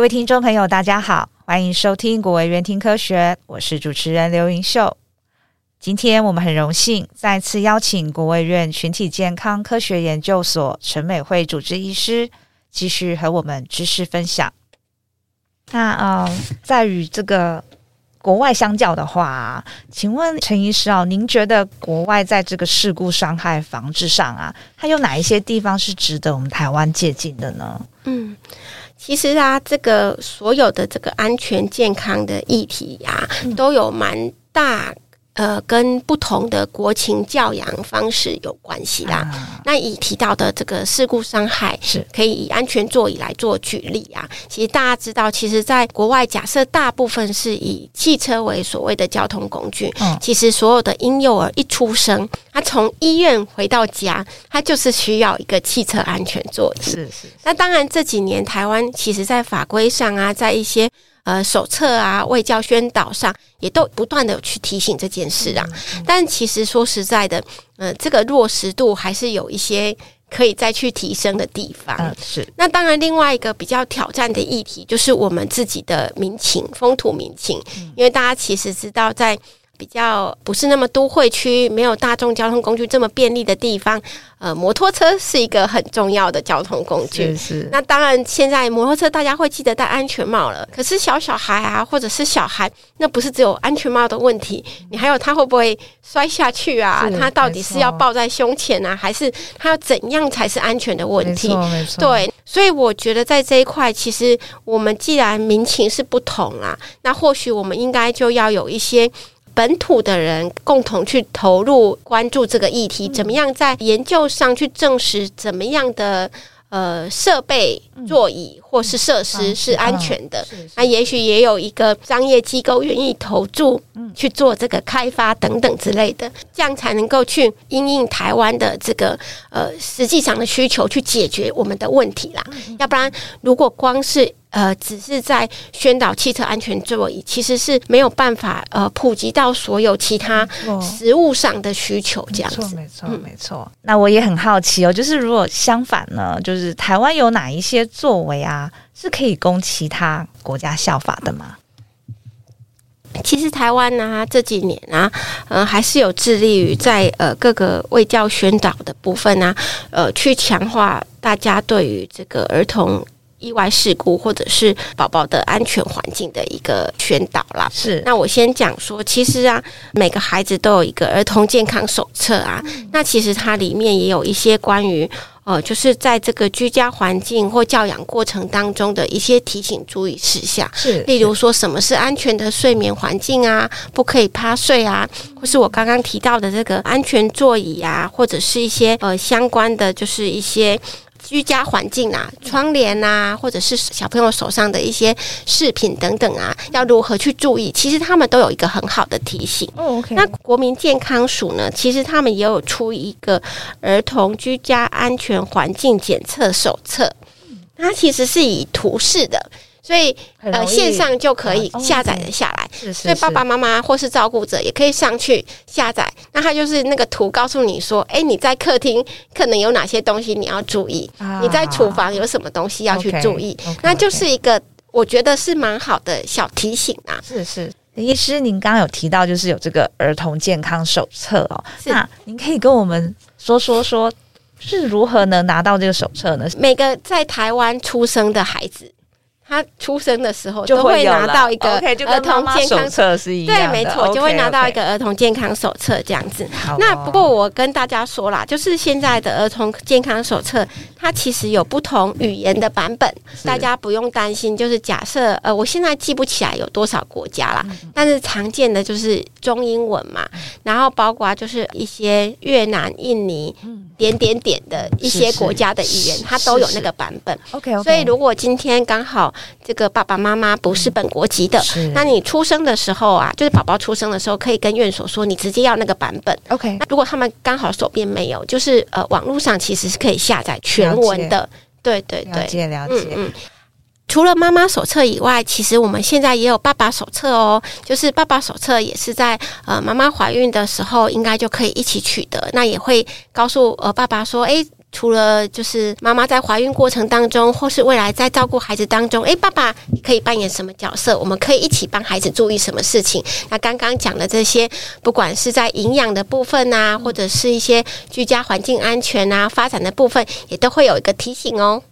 各位听众朋友，大家好，欢迎收听国卫院听科学，我是主持人刘云秀。今天我们很荣幸再次邀请国卫院群体健康科学研究所陈美惠主治医师，继续和我们知识分享。那呃，在与这个国外相较的话，请问陈医师啊，您觉得国外在这个事故伤害防治上啊，它有哪一些地方是值得我们台湾借鉴的呢？嗯。其实啊，这个所有的这个安全健康的议题呀、啊，都有蛮大。呃，跟不同的国情教养方式有关系啦。啊、那以提到的这个事故伤害，是可以以安全座椅来做举例啊。其实大家知道，其实在国外，假设大部分是以汽车为所谓的交通工具，嗯、其实所有的婴幼儿一出生，他从医院回到家，他就是需要一个汽车安全座椅。是是，是。那当然这几年台湾其实在法规上啊，在一些。呃，手册啊，卫教宣导上也都不断的去提醒这件事啊。嗯、但其实说实在的，呃，这个落实度还是有一些可以再去提升的地方。嗯、是。那当然，另外一个比较挑战的议题就是我们自己的民情、风土民情，嗯、因为大家其实知道在。比较不是那么都会区，没有大众交通工具这么便利的地方，呃，摩托车是一个很重要的交通工具。是是。那当然，现在摩托车大家会记得戴安全帽了。可是小小孩啊，或者是小孩，那不是只有安全帽的问题，你还有他会不会摔下去啊？他到底是要抱在胸前啊，还是他要怎样才是安全的问题？对，所以我觉得在这一块，其实我们既然民情是不同啊，那或许我们应该就要有一些。本土的人共同去投入关注这个议题，怎么样在研究上去证实怎么样的呃设备、座椅或是设施是安全的？那也许也有一个商业机构愿意投注去做这个开发等等之类的，这样才能够去因应台湾的这个呃实际上的需求去解决我们的问题啦。要不然，如果光是呃，只是在宣导汽车安全座椅，其实是没有办法呃普及到所有其他实物上的需求这样子。没错，没错，没错。那我也很好奇哦，就是如果相反呢，就是台湾有哪一些作为啊，是可以供其他国家效法的吗？其实台湾呢、啊，这几年啊，呃，还是有致力于在呃各个卫教宣导的部分啊，呃，去强化大家对于这个儿童。意外事故或者是宝宝的安全环境的一个宣导啦。是，那我先讲说，其实啊，每个孩子都有一个儿童健康手册啊。嗯、那其实它里面也有一些关于呃，就是在这个居家环境或教养过程当中的一些提醒注意事项。是，例如说什么是安全的睡眠环境啊，不可以趴睡啊，或是我刚刚提到的这个安全座椅啊，或者是一些呃相关的，就是一些。居家环境啊，窗帘啊，或者是小朋友手上的一些饰品等等啊，要如何去注意？其实他们都有一个很好的提醒。那国民健康署呢，其实他们也有出一个儿童居家安全环境检测手册，它其实是以图示的。所以，呃，线上就可以下载的下来。是是是。所以爸爸妈妈或是照顾者也可以上去下载。那它就是那个图，告诉你说，哎，你在客厅可能有哪些东西你要注意？你在厨房有什么东西要去注意？那就是一个我觉得是蛮好的小提醒啊。是是，医师，您刚刚有提到就是有这个儿童健康手册哦。那您可以跟我们说说说，是如何能拿到这个手册呢？每个在台湾出生的孩子。他出生的时候就会拿到一个儿童健康手册，是一样。对，没错，就会拿到一个儿童健康手册这样子。那不过我跟大家说啦，就是现在的儿童健康手册，它其实有不同语言的版本，大家不用担心。就是假设呃，我现在记不起来有多少国家啦，但是常见的就是中英文嘛，然后包括就是一些越南、印尼。点点点的一些国家的语言，它都有那个版本。OK OK。所以如果今天刚好这个爸爸妈妈不是本国籍的，那你出生的时候啊，就是宝宝出生的时候，可以跟院所说，你直接要那个版本。OK。那如果他们刚好手边没有，就是呃，网络上其实是可以下载全文的。对对对，了解了解。嗯嗯。除了妈妈手册以外，其实我们现在也有爸爸手册哦。就是爸爸手册也是在呃妈妈怀孕的时候应该就可以一起取得。那也会告诉呃爸爸说，诶，除了就是妈妈在怀孕过程当中，或是未来在照顾孩子当中，诶，爸爸可以扮演什么角色？我们可以一起帮孩子注意什么事情？那刚刚讲的这些，不管是在营养的部分啊，或者是一些居家环境安全啊、发展的部分，也都会有一个提醒哦。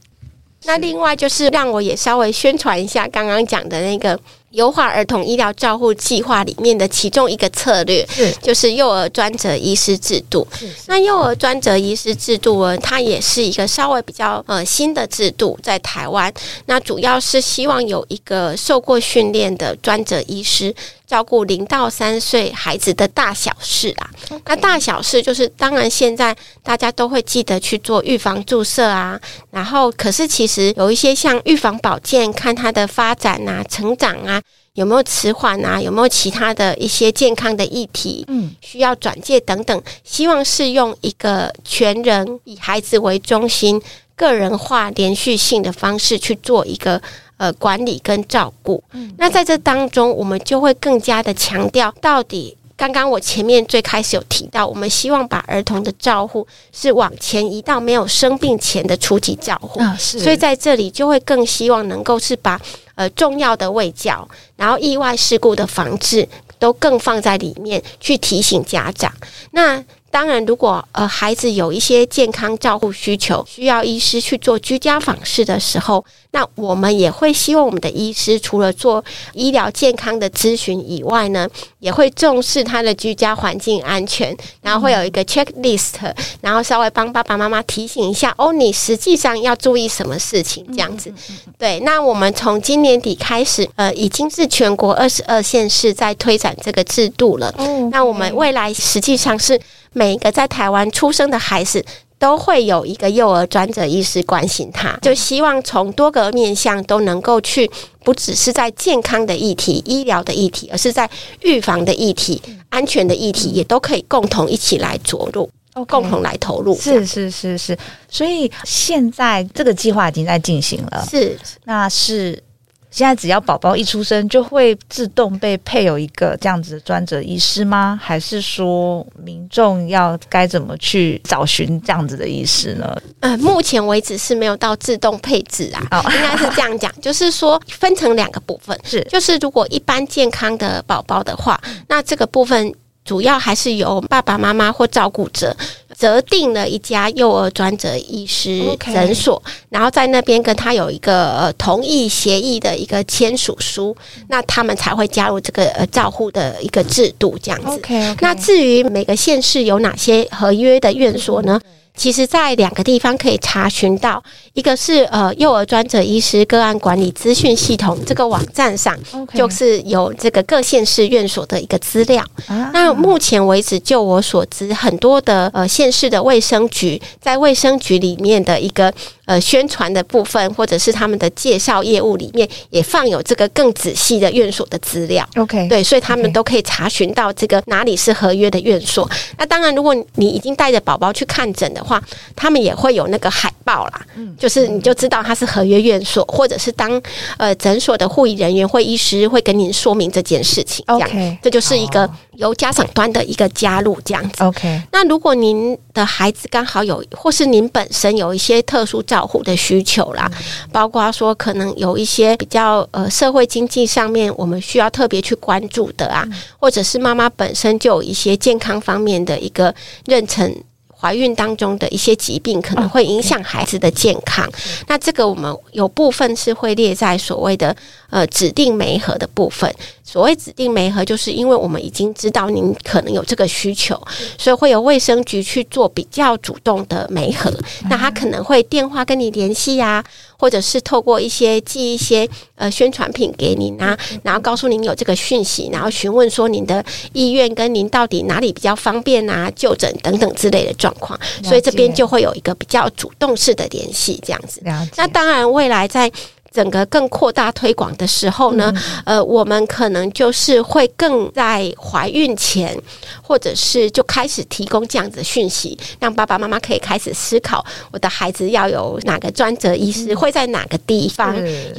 那另外就是让我也稍微宣传一下刚刚讲的那个。优化儿童医疗照护计划里面的其中一个策略，是就是幼儿专责医师制度。那幼儿专责医师制度呢，它也是一个稍微比较呃新的制度，在台湾。那主要是希望有一个受过训练的专责医师，照顾零到三岁孩子的大小事啊。那大小事就是，当然现在大家都会记得去做预防注射啊，然后可是其实有一些像预防保健，看他的发展啊、成长啊。有没有迟缓啊？有没有其他的一些健康的议题？嗯，需要转介等等。希望是用一个全人以孩子为中心、个人化、连续性的方式去做一个呃管理跟照顾。嗯，那在这当中，我们就会更加的强调，到底刚刚我前面最开始有提到，我们希望把儿童的照护是往前移到没有生病前的初级照护。啊，是。所以在这里就会更希望能够是把。呃，重要的卫教，然后意外事故的防治，都更放在里面去提醒家长。那当然，如果呃孩子有一些健康照护需求，需要医师去做居家访视的时候，那我们也会希望我们的医师除了做医疗健康的咨询以外呢，也会重视他的居家环境安全，然后会有一个 checklist，然后稍微帮爸爸妈妈提醒一下哦，你实际上要注意什么事情这样子。对，那我们从今年底开始，呃，已经是全国二十二县市在推展这个制度了。那我们未来实际上是。每一个在台湾出生的孩子都会有一个幼儿专责医师关心他，就希望从多个面向都能够去，不只是在健康的议题、医疗的议题，而是在预防的议题、安全的议题，也都可以共同一起来着陆，Okay. 共同来投入。是是是是，所以现在这个计划已经在进行了。是，那是。现在只要宝宝一出生，就会自动被配有一个这样子的专责医师吗？还是说民众要该怎么去找寻这样子的医师呢？呃，目前为止是没有到自动配置啊，哦、应该是这样讲，就是说分成两个部分，是就是如果一般健康的宝宝的话，那这个部分主要还是由爸爸妈妈或照顾者。择定了一家幼儿专责医师诊所.然后在那边跟他有一个呃同意协议的一个签署书，那他们才会加入这个呃照护的一个制度这样子。Okay, okay. 那至于每个县市有哪些合约的院所呢？其实，在两个地方可以查询到，一个是呃幼儿专责医师个案管理资讯系统这个网站上，就是有这个各县市院所的一个资料。那目前为止，就我所知，很多的呃县市的卫生局在卫生局里面的一个。呃，宣传的部分或者是他们的介绍业务里面，也放有这个更仔细的院所的资料。OK，对，所以他们都可以查询到这个哪里是合约的院所。那当然，如果你已经带着宝宝去看诊的话，他们也会有那个海报啦，嗯，就是你就知道它是合约院所，或者是当呃诊所的护理人员会医师会跟您说明这件事情。OK，这就是一个由家长端的一个加入这样子。OK，那如果您的孩子刚好有，或是您本身有一些特殊照护的需求啦，包括说可能有一些比较呃社会经济上面我们需要特别去关注的啊，或者是妈妈本身就有一些健康方面的一个妊娠怀孕当中的一些疾病，可能会影响孩子的健康。那这个我们有部分是会列在所谓的呃指定媒合的部分。所谓指定媒合，就是因为我们已经知道您可能有这个需求，所以会有卫生局去做比较主动的媒合。那他可能会电话跟你联系啊，或者是透过一些寄一些呃宣传品给您啊，然后告诉您有这个讯息，然后询问说您的意愿跟您到底哪里比较方便啊，就诊等等之类的状况。所以这边就会有一个比较主动式的联系，这样子。那当然，未来在。整个更扩大推广的时候呢，呃，我们可能就是会更在怀孕前，或者是就开始提供这样子的讯息，让爸爸妈妈可以开始思考，我的孩子要有哪个专责医师会在哪个地方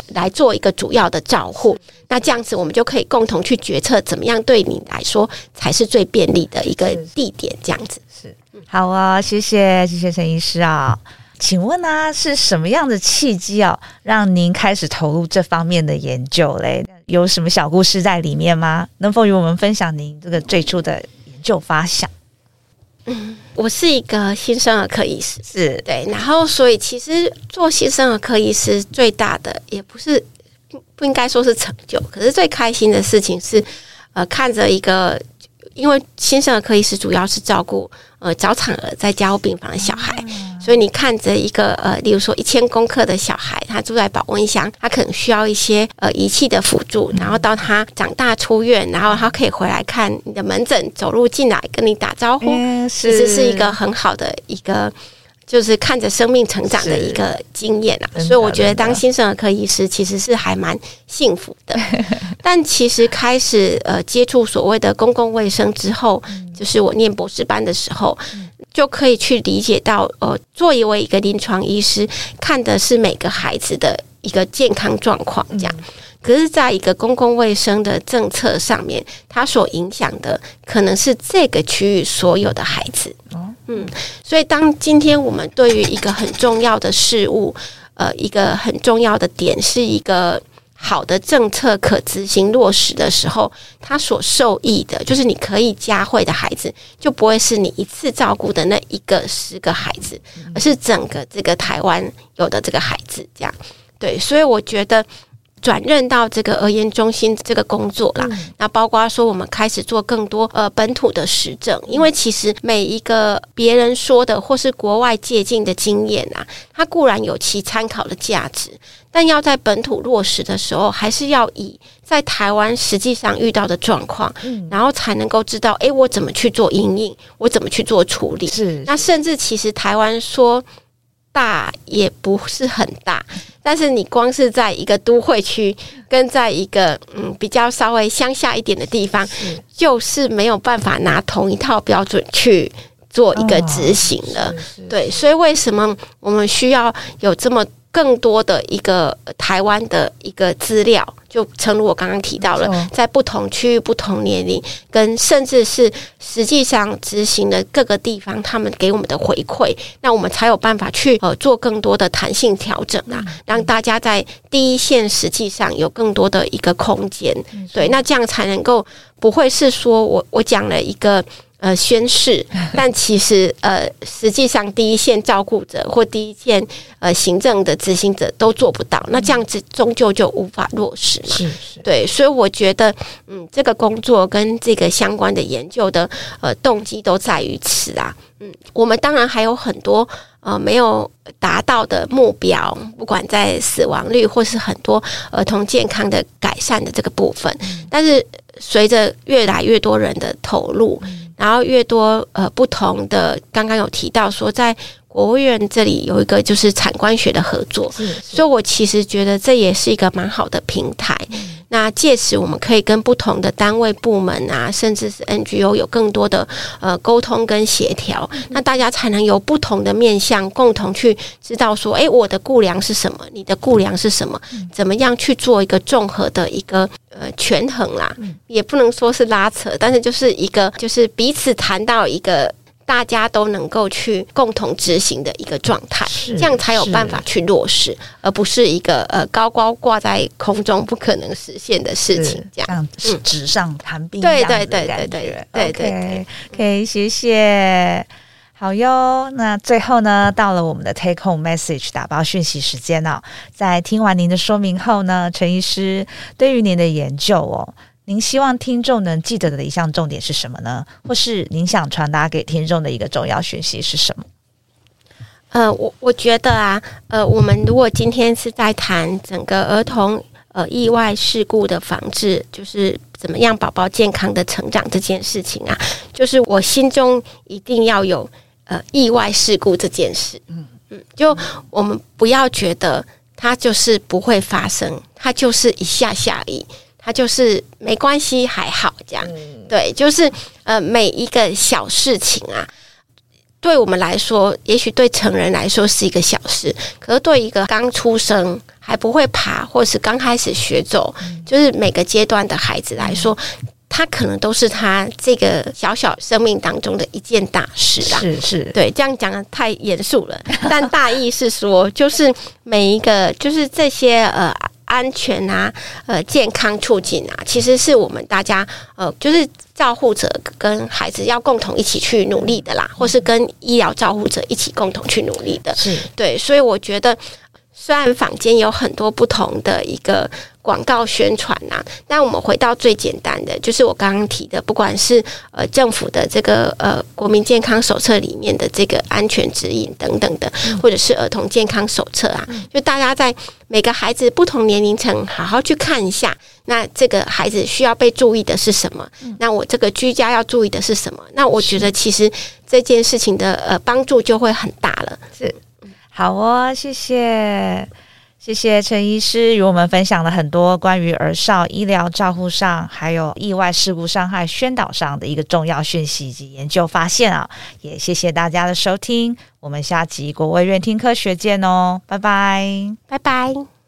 来做一个主要的照护。那这样子，我们就可以共同去决策，怎么样对你来说才是最便利的一个地点。这样子是。好啊、哦，谢谢谢谢陈医师啊。请问呢、啊，是什么样的契机哦，让您开始投入这方面的研究嘞？有什么小故事在里面吗？能否与我们分享您这个最初的研究发想？嗯，我是一个新生儿科医师，是对，然后所以其实做新生儿科医师最大的也不是不不应该说是成就，可是最开心的事情是，呃，看着一个。因为新生儿科医师主要是照顾呃早产儿在加护病房的小孩，所以你看着一个呃，例如说一千公克的小孩，他住在保温箱，他可能需要一些呃仪器的辅助，然后到他长大出院，然后他可以回来看你的门诊，走路进来跟你打招呼，其实是一个很好的一个。就是看着生命成长的一个经验啊，所以我觉得当新生儿科医师其实是还蛮幸福的。但其实开始呃接触所谓的公共卫生之后，就是我念博士班的时候，就可以去理解到，呃，作为一个临床医师，看的是每个孩子的一个健康状况这样。可是，在一个公共卫生的政策上面，它所影响的可能是这个区域所有的孩子。嗯，所以当今天我们对于一个很重要的事物，呃，一个很重要的点，是一个好的政策可执行落实的时候，他所受益的，就是你可以加惠的孩子，就不会是你一次照顾的那一个十个孩子，而是整个这个台湾有的这个孩子，这样。对，所以我觉得。转任到这个儿研中心这个工作啦，嗯、那包括说我们开始做更多呃本土的实证，因为其实每一个别人说的或是国外借鉴的经验啊，它固然有其参考的价值，但要在本土落实的时候，还是要以在台湾实际上遇到的状况，嗯、然后才能够知道，诶，我怎么去做应应，我怎么去做处理。是，那甚至其实台湾说大也不是很大。但是你光是在一个都会区，跟在一个嗯比较稍微乡下一点的地方，是就是没有办法拿同一套标准去做一个执行了。哦、对，所以为什么我们需要有这么更多的一个台湾的一个资料？就诚如我刚刚提到了，在不同区域、不同年龄，跟甚至是实际上执行的各个地方，他们给我们的回馈，那我们才有办法去呃做更多的弹性调整啊，让大家在第一线实际上有更多的一个空间。对，那这样才能够不会是说我我讲了一个。呃，宣誓，但其实呃，实际上第一线照顾者或第一线呃行政的执行者都做不到，那这样子终究就无法落实嘛。是是，对，所以我觉得，嗯，这个工作跟这个相关的研究的呃动机都在于此啊。嗯，我们当然还有很多呃没有达到的目标，不管在死亡率或是很多儿童健康的改善的这个部分，但是随着越来越多人的投入。然后越多呃不同的，刚刚有提到说，在国务院这里有一个就是产官学的合作，所以我其实觉得这也是一个蛮好的平台。嗯。那届时我们可以跟不同的单位部门啊，甚至是 NGO 有更多的呃沟通跟协调，那大家才能有不同的面向，共同去知道说，诶，我的顾量是什么，你的顾量是什么，怎么样去做一个综合的一个呃权衡啦，也不能说是拉扯，但是就是一个就是彼此谈到一个。大家都能够去共同执行的一个状态，这样才有办法去落实，而不是一个呃高高挂在空中不可能实现的事情。这样是纸上谈兵。对对对对对，OK，可以，谢谢。好哟，那最后呢，到了我们的 Take Home Message 打包讯息时间了。在听完您的说明后呢，陈医师对于您的研究哦。您希望听众能记得的一项重点是什么呢？或是您想传达给听众的一个重要讯息是什么？呃，我我觉得啊，呃，我们如果今天是在谈整个儿童呃意外事故的防治，就是怎么样宝宝健康的成长这件事情啊，就是我心中一定要有呃意外事故这件事。嗯嗯，就我们不要觉得它就是不会发生，它就是一下下而已。他就是没关系，还好这样，对，就是呃，每一个小事情啊，对我们来说，也许对成人来说是一个小事，可是对一个刚出生还不会爬，或是刚开始学走，就是每个阶段的孩子来说，他可能都是他这个小小生命当中的一件大事啦。是是，对，这样讲的太严肃了，但大意是说，就是每一个，就是这些呃。安全啊，呃，健康促进啊，其实是我们大家呃，就是照护者跟孩子要共同一起去努力的啦，或是跟医疗照护者一起共同去努力的。是对，所以我觉得。虽然坊间有很多不同的一个广告宣传呐、啊，但我们回到最简单的，就是我刚刚提的，不管是呃政府的这个呃国民健康手册里面的这个安全指引等等的，或者是儿童健康手册啊，就大家在每个孩子不同年龄层好好去看一下，那这个孩子需要被注意的是什么？那我这个居家要注意的是什么？那我觉得其实这件事情的呃帮助就会很大了。是。好哦，谢谢，谢谢陈医师与我们分享了很多关于儿少医疗照护上，还有意外事故伤害宣导上的一个重要讯息以及研究发现啊！也谢谢大家的收听，我们下集国卫院听科学见哦，拜拜，拜拜。